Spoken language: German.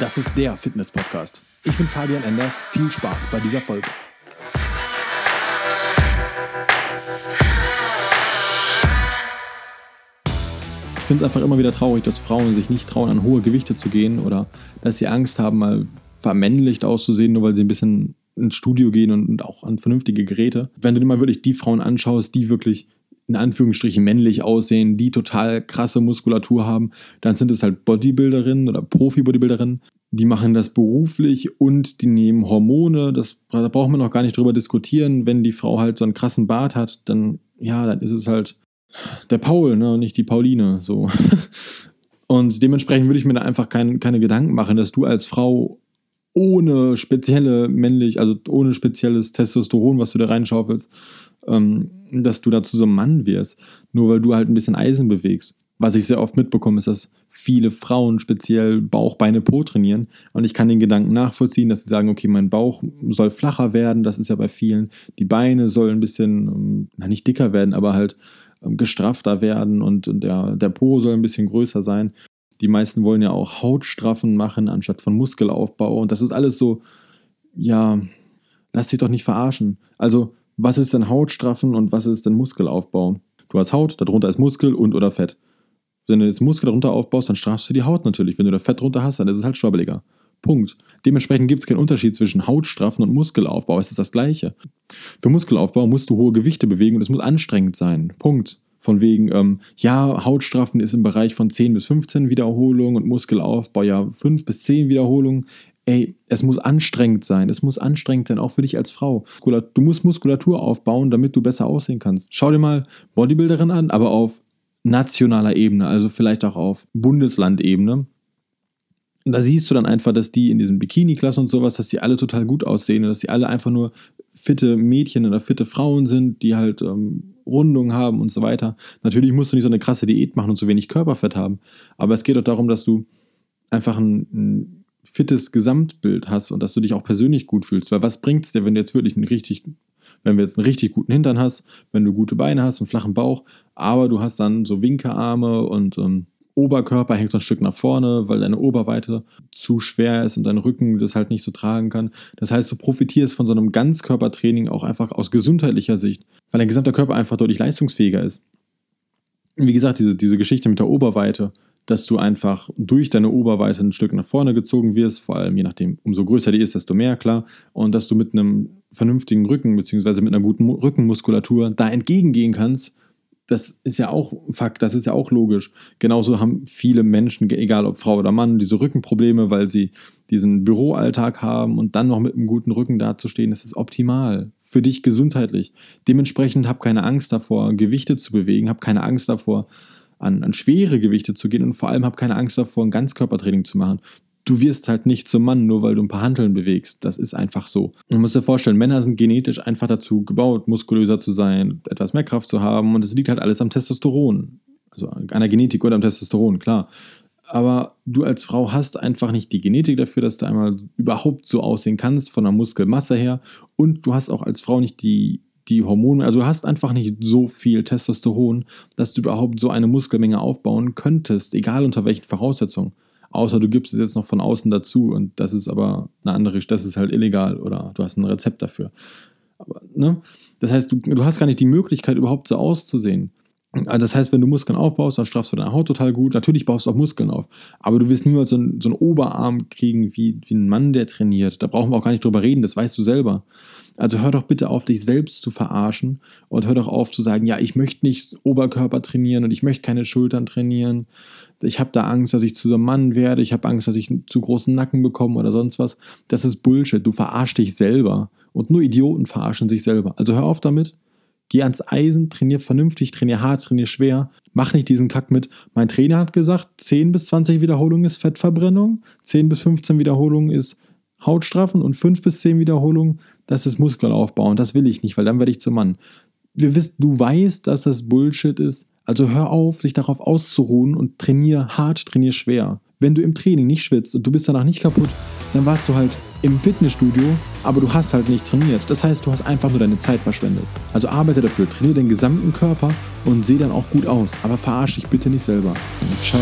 Das ist der Fitness-Podcast. Ich bin Fabian Enders. Viel Spaß bei dieser Folge. Ich finde es einfach immer wieder traurig, dass Frauen sich nicht trauen, an hohe Gewichte zu gehen oder dass sie Angst haben, mal vermännlicht auszusehen, nur weil sie ein bisschen ins Studio gehen und auch an vernünftige Geräte. Wenn du dir mal wirklich die Frauen anschaust, die wirklich in Anführungsstrichen männlich aussehen, die total krasse Muskulatur haben, dann sind es halt Bodybuilderinnen oder Profi-Bodybuilderinnen. Die machen das beruflich und die nehmen Hormone. Das, da braucht man noch gar nicht drüber diskutieren. Wenn die Frau halt so einen krassen Bart hat, dann, ja, dann ist es halt der Paul, ne, und nicht die Pauline, so. Und dementsprechend würde ich mir da einfach kein, keine Gedanken machen, dass du als Frau ohne spezielle männlich, also ohne spezielles Testosteron, was du da reinschaufelst, ähm, dass du dazu so ein Mann wirst, nur weil du halt ein bisschen Eisen bewegst. Was ich sehr oft mitbekomme, ist, dass viele Frauen speziell Bauch, Beine, Po trainieren. Und ich kann den Gedanken nachvollziehen, dass sie sagen, okay, mein Bauch soll flacher werden. Das ist ja bei vielen. Die Beine sollen ein bisschen, ähm, na nicht dicker werden, aber halt ähm, gestrafter werden und der, der Po soll ein bisschen größer sein. Die meisten wollen ja auch Hautstraffen machen anstatt von Muskelaufbau. Und das ist alles so, ja, lass dich doch nicht verarschen. Also was ist denn Hautstraffen und was ist denn Muskelaufbau? Du hast Haut, darunter ist Muskel und oder Fett. Wenn du jetzt Muskel darunter aufbaust, dann strafst du die Haut natürlich. Wenn du da Fett drunter hast, dann ist es halt schwabbeliger. Punkt. Dementsprechend gibt es keinen Unterschied zwischen Hautstraffen und Muskelaufbau. Es ist das Gleiche. Für Muskelaufbau musst du hohe Gewichte bewegen und es muss anstrengend sein. Punkt. Von wegen, ähm, ja, Hautstraffen ist im Bereich von 10 bis 15 Wiederholungen und Muskelaufbau ja 5 bis 10 Wiederholungen ey, es muss anstrengend sein. Es muss anstrengend sein, auch für dich als Frau. Du musst Muskulatur aufbauen, damit du besser aussehen kannst. Schau dir mal Bodybuilderin an, aber auf nationaler Ebene, also vielleicht auch auf Bundeslandebene. Da siehst du dann einfach, dass die in diesen Bikini-Klassen und sowas, dass die alle total gut aussehen und dass die alle einfach nur fitte Mädchen oder fitte Frauen sind, die halt ähm, Rundungen haben und so weiter. Natürlich musst du nicht so eine krasse Diät machen und so wenig Körperfett haben, aber es geht doch darum, dass du einfach ein, ein fittes Gesamtbild hast und dass du dich auch persönlich gut fühlst. Weil was bringt es dir, wenn du jetzt wirklich einen richtig, wenn du jetzt einen richtig guten Hintern hast, wenn du gute Beine hast, einen flachen Bauch, aber du hast dann so Winkearme und ähm, Oberkörper hängt so ein Stück nach vorne, weil deine Oberweite zu schwer ist und dein Rücken das halt nicht so tragen kann. Das heißt, du profitierst von so einem Ganzkörpertraining auch einfach aus gesundheitlicher Sicht, weil dein gesamter Körper einfach deutlich leistungsfähiger ist. Wie gesagt, diese, diese Geschichte mit der Oberweite, dass du einfach durch deine Oberweite ein Stück nach vorne gezogen wirst, vor allem je nachdem, umso größer die ist, desto mehr klar, und dass du mit einem vernünftigen Rücken bzw. mit einer guten Rückenmuskulatur da entgegengehen kannst, das ist ja auch Fakt, das ist ja auch logisch. Genauso haben viele Menschen, egal ob Frau oder Mann, diese Rückenprobleme, weil sie diesen Büroalltag haben und dann noch mit einem guten Rücken dazustehen, das ist optimal für dich gesundheitlich. Dementsprechend hab keine Angst davor, Gewichte zu bewegen, hab keine Angst davor, an, an schwere Gewichte zu gehen und vor allem hab keine Angst davor, ein Ganzkörpertraining zu machen. Du wirst halt nicht zum Mann, nur weil du ein paar Hanteln bewegst. Das ist einfach so. Man muss dir vorstellen, Männer sind genetisch einfach dazu gebaut, muskulöser zu sein, etwas mehr Kraft zu haben und es liegt halt alles am Testosteron. Also an der Genetik oder am Testosteron, klar. Aber du als Frau hast einfach nicht die Genetik dafür, dass du einmal überhaupt so aussehen kannst von der Muskelmasse her. Und du hast auch als Frau nicht die die Hormone, also du hast einfach nicht so viel Testosteron, dass du überhaupt so eine Muskelmenge aufbauen könntest, egal unter welchen Voraussetzungen. Außer du gibst es jetzt noch von außen dazu und das ist aber eine andere, das ist halt illegal oder du hast ein Rezept dafür. Aber, ne? Das heißt, du, du hast gar nicht die Möglichkeit, überhaupt so auszusehen. Also das heißt, wenn du Muskeln aufbaust, dann straffst du deine Haut total gut. Natürlich baust du auch Muskeln auf. Aber du wirst niemals so einen, so einen Oberarm kriegen wie, wie ein Mann, der trainiert. Da brauchen wir auch gar nicht drüber reden, das weißt du selber. Also hör doch bitte auf, dich selbst zu verarschen und hör doch auf zu sagen, ja, ich möchte nicht Oberkörper trainieren und ich möchte keine Schultern trainieren. Ich habe da Angst, dass ich zu so einem Mann werde. Ich habe Angst, dass ich zu großen Nacken bekomme oder sonst was. Das ist Bullshit. Du verarschst dich selber. Und nur Idioten verarschen sich selber. Also hör auf damit. Geh ans Eisen, trainier vernünftig, trainier hart, trainier schwer. Mach nicht diesen Kack mit. Mein Trainer hat gesagt, 10 bis 20 Wiederholungen ist Fettverbrennung, 10 bis 15 Wiederholungen ist Hautstrafen und 5 bis 10 Wiederholungen, das ist Muskelaufbau. Und das will ich nicht, weil dann werde ich zum Mann. Wir wissen, du weißt, dass das Bullshit ist. Also hör auf, dich darauf auszuruhen und trainier hart, trainier schwer. Wenn du im Training nicht schwitzt und du bist danach nicht kaputt, dann warst du halt im Fitnessstudio, aber du hast halt nicht trainiert. Das heißt, du hast einfach nur deine Zeit verschwendet. Also arbeite dafür, trainiere den gesamten Körper und seh dann auch gut aus. Aber verarsch dich bitte nicht selber. Ciao.